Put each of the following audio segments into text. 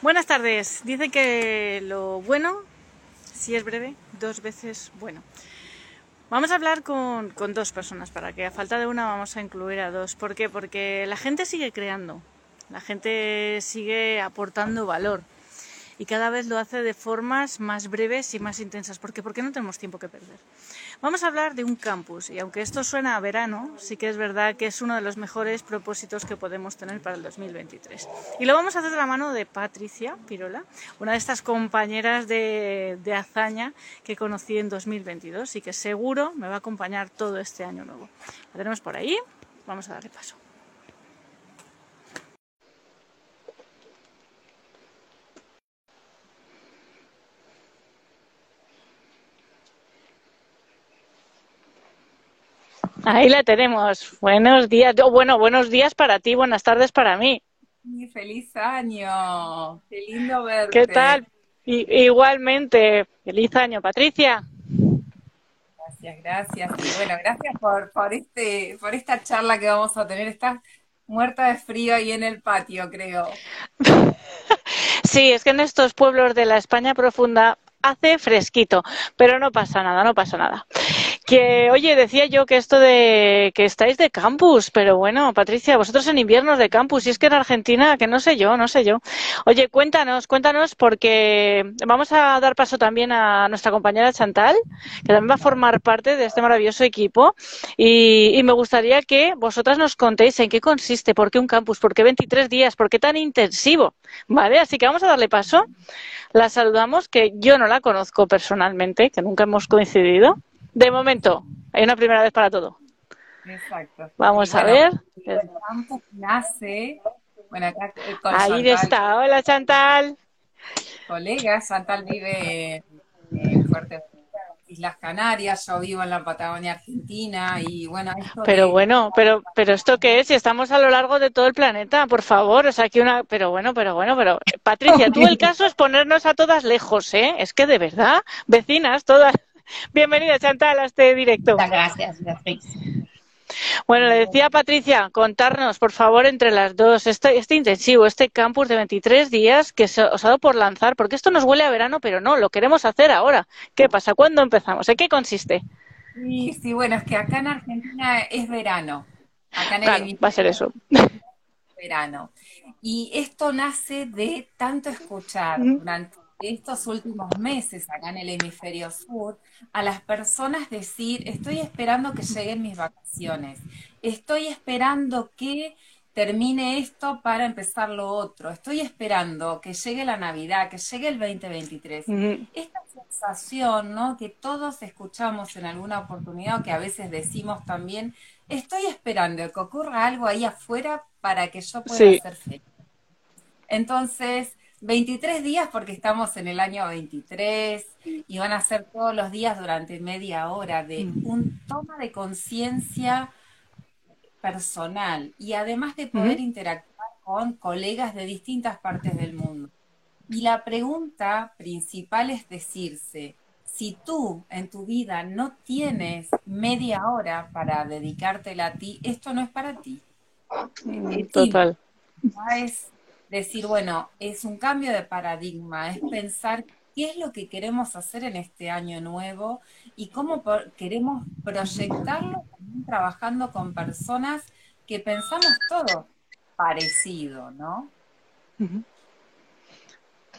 Buenas tardes. Dice que lo bueno, si es breve, dos veces bueno. Vamos a hablar con, con, dos personas para que a falta de una vamos a incluir a dos. ¿Por qué? Porque la gente sigue creando, la gente sigue aportando valor y cada vez lo hace de formas más breves y más intensas. ¿Por qué? Porque no tenemos tiempo que perder. Vamos a hablar de un campus y aunque esto suena a verano, sí que es verdad que es uno de los mejores propósitos que podemos tener para el 2023. Y lo vamos a hacer de la mano de Patricia Pirola, una de estas compañeras de, de hazaña que conocí en 2022 y que seguro me va a acompañar todo este año nuevo. La tenemos por ahí, vamos a darle paso. Ahí la tenemos. Buenos días. Oh, bueno, buenos días para ti, buenas tardes para mí. Feliz año. Qué lindo verte. ¿Qué tal? igualmente. Feliz año, Patricia. Gracias, gracias. Y bueno, gracias por, por, este, por esta charla que vamos a tener. Estás muerta de frío ahí en el patio, creo. Sí, es que en estos pueblos de la España profunda hace fresquito, pero no pasa nada, no pasa nada. Que, oye, decía yo que esto de que estáis de campus, pero bueno, Patricia, vosotros en inviernos de campus, y es que en Argentina, que no sé yo, no sé yo. Oye, cuéntanos, cuéntanos, porque vamos a dar paso también a nuestra compañera Chantal, que también va a formar parte de este maravilloso equipo, y, y me gustaría que vosotras nos contéis en qué consiste, por qué un campus, por qué 23 días, por qué tan intensivo, ¿vale? Así que vamos a darle paso. La saludamos, que yo no la conozco personalmente, que nunca hemos coincidido. De momento, hay una primera vez para todo. Exacto. Vamos a ver. El nace. Bueno, acá con Ahí Chantal, está. Hola, Chantal. Colega, Chantal vive en Fuerte Islas Canarias, yo vivo en la Patagonia Argentina y bueno, esto Pero de... bueno, pero pero esto qué es? Si estamos a lo largo de todo el planeta, por favor, o sea, aquí una pero bueno, pero bueno, pero Patricia, tú el caso es ponernos a todas lejos, ¿eh? Es que de verdad, vecinas todas. Bienvenida Chantal a este directo. Muchas gracias, Beatriz. Bueno, le decía a Patricia, contarnos, por favor, entre las dos, este, este intensivo, este campus de 23 días que se os ha dado por lanzar, porque esto nos huele a verano, pero no, lo queremos hacer ahora. ¿Qué pasa? ¿Cuándo empezamos? ¿En qué consiste? Sí, sí, bueno, es que acá en Argentina es verano. Acá en claro, el va a ser eso. verano. Y esto nace de tanto escuchar durante estos últimos meses acá en el hemisferio sur a las personas decir, estoy esperando que lleguen mis vacaciones, estoy esperando que termine esto para empezar lo otro, estoy esperando que llegue la Navidad, que llegue el 2023. Uh -huh. Esta sensación, ¿no? Que todos escuchamos en alguna oportunidad, o que a veces decimos también, estoy esperando que ocurra algo ahí afuera para que yo pueda sí. ser feliz. Entonces, 23 días porque estamos en el año 23 y van a ser todos los días durante media hora de un toma de conciencia personal y además de poder interactuar con colegas de distintas partes del mundo. Y la pregunta principal es decirse, si tú en tu vida no tienes media hora para dedicártela a ti, esto no es para ti. Total. No es decir, bueno, es un cambio de paradigma, es pensar qué es lo que queremos hacer en este año nuevo y cómo queremos proyectarlo trabajando con personas que pensamos todo parecido, ¿no?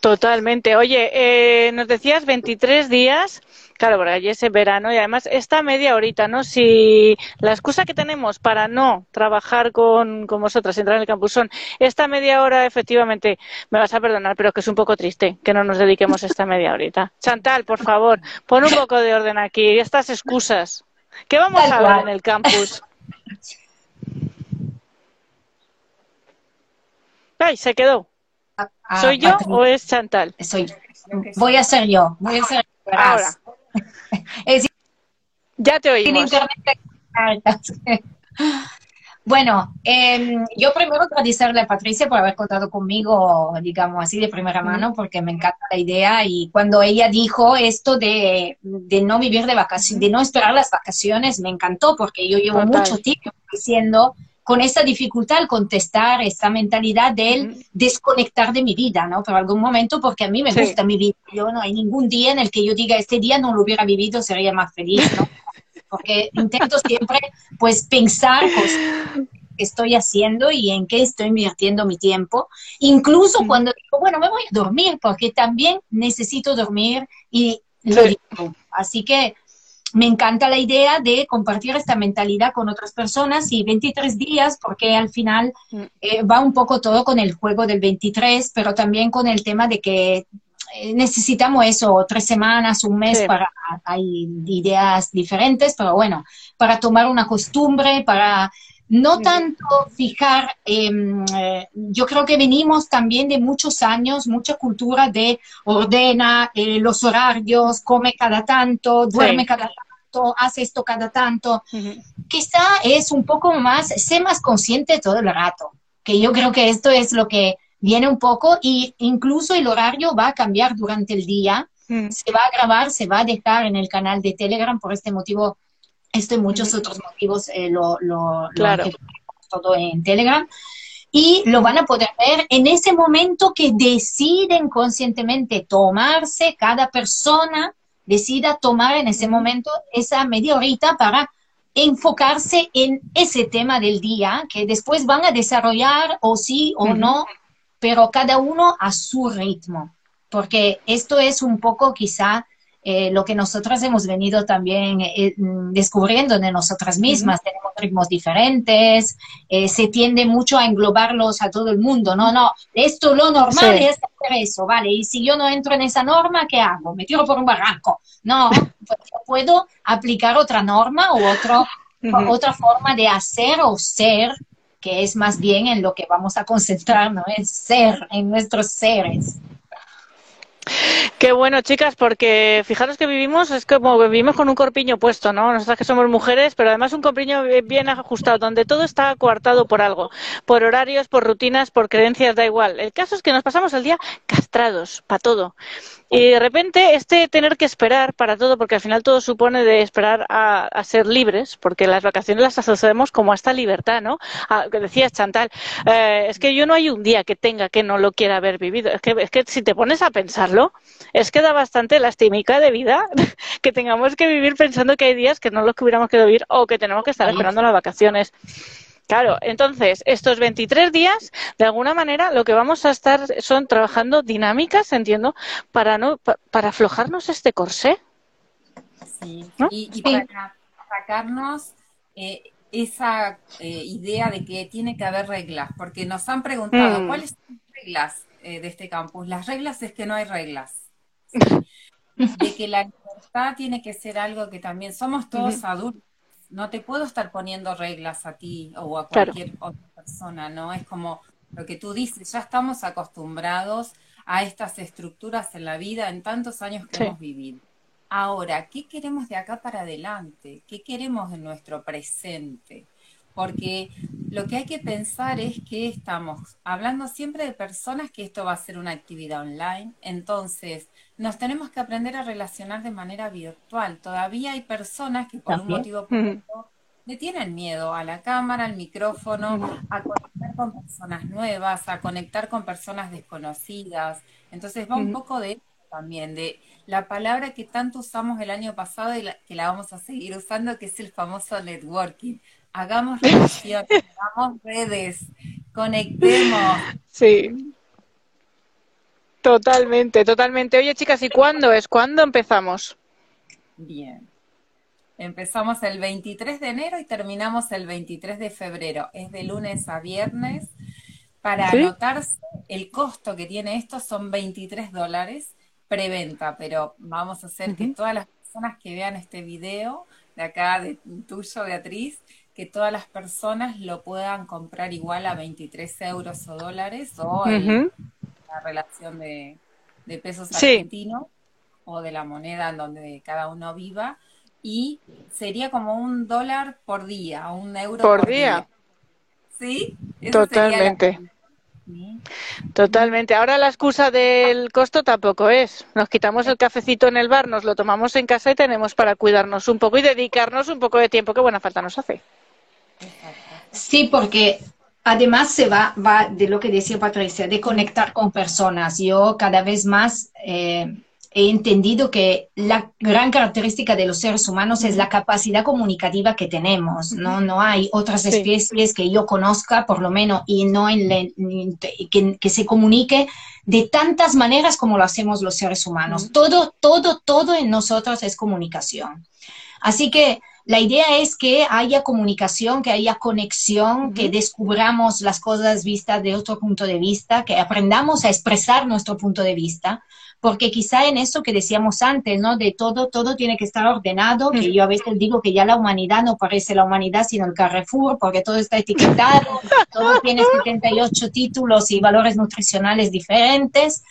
Totalmente. Oye, eh, nos decías 23 días, claro, porque allí es verano y además esta media horita, ¿no? Si la excusa que tenemos para no trabajar con, con vosotras, entrar en el campus son esta media hora, efectivamente, me vas a perdonar, pero que es un poco triste que no nos dediquemos esta media horita. Chantal, por favor, pon un poco de orden aquí, estas excusas. ¿Qué vamos a ver en el campus? Ay, se quedó. Ah, ¿Soy yo o es Chantal? Soy Voy a ser yo, voy a ser. Es decir, Ya te en oímos. internet. Bueno, eh, yo primero agradecerle a Patricia por haber contado conmigo, digamos así, de primera mano, porque me encanta la idea. Y cuando ella dijo esto de, de no vivir de vacaciones, de no esperar las vacaciones, me encantó, porque yo llevo Total. mucho tiempo diciendo con esa dificultad al contestar esta mentalidad del desconectar de mi vida, ¿no? Por algún momento, porque a mí me gusta mi vida. Yo no hay ningún día en el que yo diga, este día no lo hubiera vivido, sería más feliz, ¿no? Porque intento siempre, pues, pensar cosas que estoy haciendo y en qué estoy invirtiendo mi tiempo. Incluso cuando digo, bueno, me voy a dormir, porque también necesito dormir y lo digo. Así que me encanta la idea de compartir esta mentalidad con otras personas y 23 días, porque al final eh, va un poco todo con el juego del 23, pero también con el tema de que eh, necesitamos eso, tres semanas, un mes para, hay ideas diferentes, pero bueno, para tomar una costumbre, para no tanto fijar, em, eh, yo creo que venimos también de muchos años, mucha cultura de ordena eh, los horarios, come cada tanto, duerme cada tanto, hace esto cada tanto. Quizá es un poco más, sé más consciente todo el rato, que yo creo que esto es lo que viene un poco y incluso el horario va a cambiar durante el día. Se va a grabar, se va a dejar en el canal de Telegram por este motivo esto y muchos otros motivos eh, lo, lo, todo en Telegram. Y lo van a poder ver en ese momento que deciden conscientemente tomarse, cada persona decida tomar en ese momento esa media horita para enfocarse en ese tema del día, que después van a desarrollar o sí o no, pero cada uno a su ritmo, porque esto es un poco quizá eh, lo que nosotras hemos venido también eh, mm, descubriendo de nosotras mismas. Tenemos ritmos diferentes, eh, se tiende mucho a englobarlos a todo el mundo. No, no, esto lo normal es hacer eso, ¿vale? Y si yo no entro en esa norma, ¿qué hago? Me tiro por un barranco. No, pues puedo aplicar otra norma u otro, otra forma de hacer o ser que es más bien en lo que vamos a concentrarnos, en ser, en nuestros seres. Qué bueno, chicas, porque fijaros que vivimos, es como vivimos con un corpiño puesto, ¿no? Nosotras que somos mujeres, pero además un corpiño bien ajustado, donde todo está coartado por algo, por horarios, por rutinas, por creencias, da igual. El caso es que nos pasamos el día castrados, para todo. Y de repente, este tener que esperar para todo, porque al final todo supone de esperar a, ser libres, porque las vacaciones las asociamos como a esta libertad, ¿no? que decías, Chantal, eh, es que yo no hay un día que tenga que no lo quiera haber vivido. Es que, es que si te pones a pensarlo, es que da bastante lastimica de vida que tengamos que vivir pensando que hay días que no los que hubiéramos querido vivir o que tenemos que estar esperando las vacaciones. Claro, entonces, estos 23 días, de alguna manera, lo que vamos a estar son trabajando dinámicas, entiendo, para no para aflojarnos este corsé. Sí, y, para sacarnos eh, esa eh, idea de que tiene que haber reglas, porque nos han preguntado, mm. ¿cuáles son las reglas eh, de este campus? Las reglas es que no hay reglas. De que la libertad tiene que ser algo que también somos todos adultos no te puedo estar poniendo reglas a ti o a cualquier otra persona, ¿no? Es como lo que tú dices, ya estamos acostumbrados a estas estructuras en la vida en tantos años que hemos vivido. Ahora, ¿qué queremos de acá para adelante? ¿Qué queremos en nuestro presente? Porque lo que hay que pensar es que estamos hablando siempre de personas que esto va a ser una actividad online, entonces nos tenemos que aprender a relacionar de manera virtual. Todavía hay personas que por un motivo le tienen miedo a la cámara, al micrófono, a conectar con personas nuevas, a conectar con personas desconocidas. Entonces va un poco de también, de la palabra que tanto usamos el año pasado y que la vamos a seguir usando, que es el famoso networking hagamos relaciones, hagamos redes, conectemos. Sí. Totalmente, totalmente. Oye, chicas, ¿y cuándo es? ¿Cuándo empezamos? Bien. Empezamos el 23 de enero y terminamos el 23 de febrero. Es de lunes a viernes. Para anotarse, el costo que tiene esto son 23 dólares preventa, pero vamos a hacer que todas las personas que vean este video de acá, de tuyo, Beatriz, que todas las personas lo puedan comprar igual a 23 euros o dólares o la relación de, pesos argentinos o de la moneda en donde cada uno viva y sería como un dólar por día, un euro por, día. ¿Sí? Totalmente. Totalmente. Ahora la excusa del costo tampoco es. Nos quitamos el cafecito en el bar, nos lo tomamos en casa y tenemos para cuidarnos un poco y dedicarnos un poco de tiempo. Qué buena falta nos hace. Sí, porque además se va, va de lo que decía Patricia, de conectar con personas. Yo cada vez más eh, he entendido que la gran característica de los seres humanos es la capacidad comunicativa que tenemos. No, no hay otras especies que yo conozca, por lo menos, y no en que, que, se comunique de tantas maneras como lo hacemos los seres humanos. Todo, todo, todo en nosotros es comunicación. Así que la idea es que haya comunicación, que haya conexión, que descubramos las cosas vistas de otro punto de vista, que aprendamos a expresar nuestro punto de vista, porque quizá en eso que decíamos antes, ¿no? De todo, todo tiene que estar ordenado, que yo a veces digo que ya la humanidad no parece la humanidad, sino el Carrefour, porque todo está etiquetado, todo tiene 78 títulos y valores nutricionales diferentes.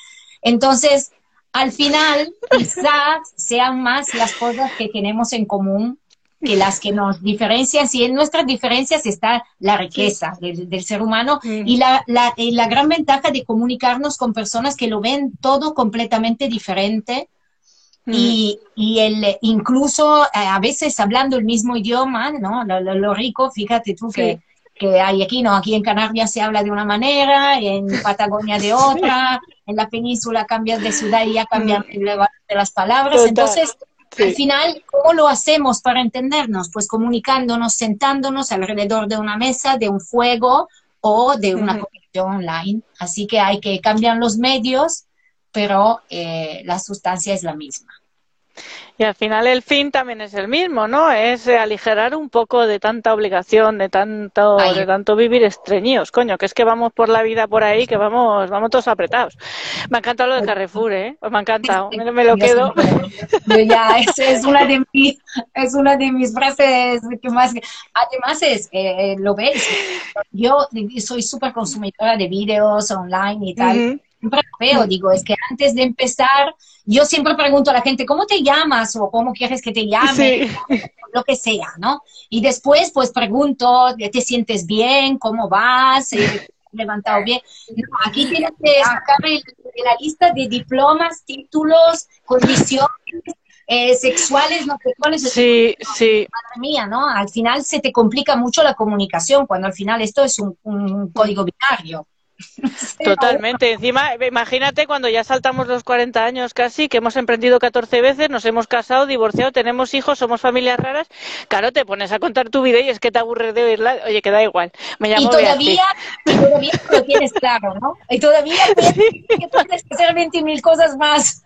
Entonces, al final, quizás sean más las cosas que tenemos en común que las que nos diferencian, si en nuestras diferencias está la riqueza del, ser humano y la, la, la, gran ventaja de comunicarnos con personas que lo ven todo completamente diferente y, y, el, incluso eh, a veces hablando el mismo idioma, ¿no? Lo, rico, fíjate tú que, que hay aquí, ¿no? Aquí en Canarias se habla de una manera, en Patagonia de otra, en la península cambias de ciudad y ya cambian de las palabras. Entonces, al final, ¿cómo lo hacemos para entendernos? Pues comunicándonos, sentándonos alrededor de una mesa, de un fuego o de una conexión online. Así que hay que cambiar los medios, pero eh, la sustancia es la misma. Y al final el fin también es el mismo, ¿no? Es aligerar un poco de tanta obligación, de tanto, de tanto vivir estreñidos, coño, que es que vamos por la vida por ahí, que vamos, vamos todos apretados. Me ha encantado lo de Carrefour, ¿eh? Me ha encantado, me, lo quedo. Yo ya, es, es una de mis, es una de mis frases que más, además es, eh, lo ves, yo soy súper consumidora de vídeos online y tal siempre veo, digo, es que antes de empezar, yo siempre pregunto a la gente, ¿cómo te llamas? o ¿cómo quieres que te llame? Lo que sea, ¿no? Y después, pues pregunto, ¿te sientes bien? ¿Cómo vas? ¿Te levantado bien? aquí tienes que sacar la lista de diplomas, títulos, condiciones. Eh, sexuales, no sexuales. Sí, sí. Madre mía, ¿no? Al final se te complica mucho la comunicación cuando al final esto es un código binario. Totalmente. Encima, imagínate cuando ya saltamos los 40 años casi, que hemos emprendido 14 veces, nos hemos casado, divorciado, tenemos hijos, somos familias raras. Claro, te pones a contar tu vida y es que te aburres de oírla. Oye, que da igual. Me llamo y todavía, todavía lo tienes claro, ¿no? Y todavía puedes, hacer 20.000 cosas más.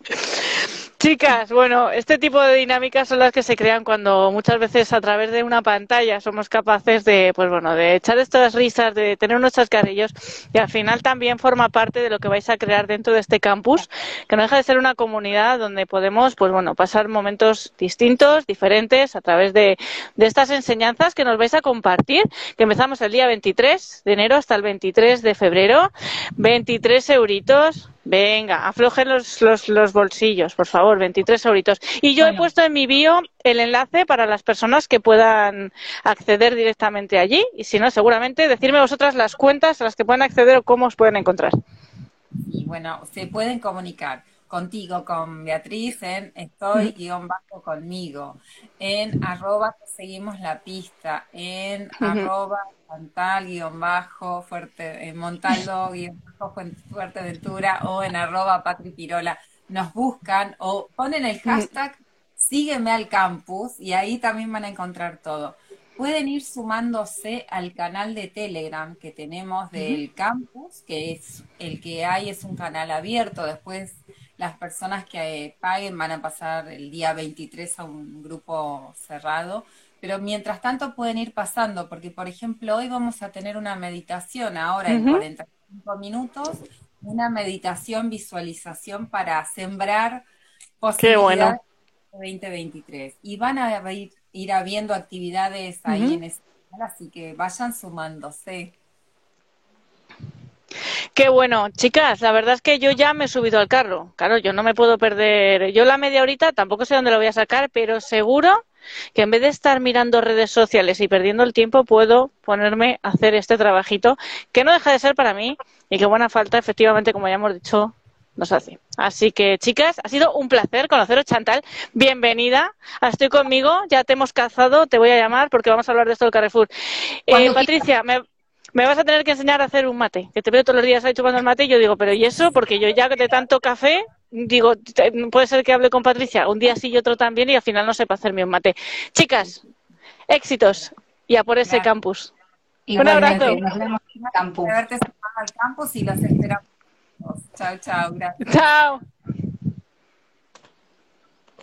Chicas, bueno, este tipo de dinámicas son las que se crean cuando muchas veces a través de una pantalla somos capaces de, pues bueno, de echar estas risas, de tener unos chascarrillos y al final también forma parte de lo que vais a crear dentro de este campus, que no deja de ser una comunidad donde podemos, pues bueno, pasar momentos distintos, diferentes a través de, de estas enseñanzas que nos vais a compartir, que empezamos el día 23 de enero hasta el 23 de febrero, 23 euritos, Venga, aflojen los, los, los, bolsillos, por favor, 23 euritos. Y yo he puesto en mi bio el enlace para las personas que puedan acceder directamente allí. Y si no, seguramente decirme vosotras las cuentas a las que pueden acceder o cómo os pueden encontrar. Y bueno, se pueden comunicar contigo, con Beatriz, en estoy guion bajo conmigo, en arroba seguimos la pista, en arroba Montal, guion bajo, fuerte, eh, Montaldo, guion bajo, Fuerteventura, o en arroba Patri Pirola, nos buscan o ponen el hashtag sígueme al campus y ahí también van a encontrar todo. Pueden ir sumándose al canal de Telegram que tenemos del campus, que es el que hay, es un canal abierto. Después las personas que paguen van a pasar el día 23 a un grupo cerrado pero mientras tanto pueden ir pasando, porque por ejemplo hoy vamos a tener una meditación ahora en 45 minutos, una meditación, visualización para sembrar posibilidades Qué 2023. Y van a ir, ir habiendo actividades ahí en ese canal, así que vayan sumándose. Qué bueno, chicas, la verdad es que yo ya me he subido al carro. Claro, yo no me puedo perder. Yo la media horita tampoco sé dónde lo voy a sacar, pero seguro que en vez de estar mirando redes sociales y perdiendo el tiempo, puedo ponerme a hacer este trabajito que no deja de ser para mí y que buena falta, efectivamente, como ya hemos dicho, nos hace. Así que, chicas, ha sido un placer conoceros, Chantal. Bienvenida. Estoy conmigo, ya te hemos cazado, te voy a llamar porque vamos a hablar de esto del Carrefour. Eh, Patricia, me, vas a tener que enseñar a hacer un mate, que te veo todos los días ahí chupando el mate y yo digo, pero ¿y eso? Porque yo ya de tanto café, digo, puede ser que hable con Patricia un día sí y otro también y al final no sepa hacerme un mate. Chicas, éxitos y a por ese campus. un abrazo. Nos vemos en el campus. al campus y los esperamos. Chao, chao. Gracias. Chao.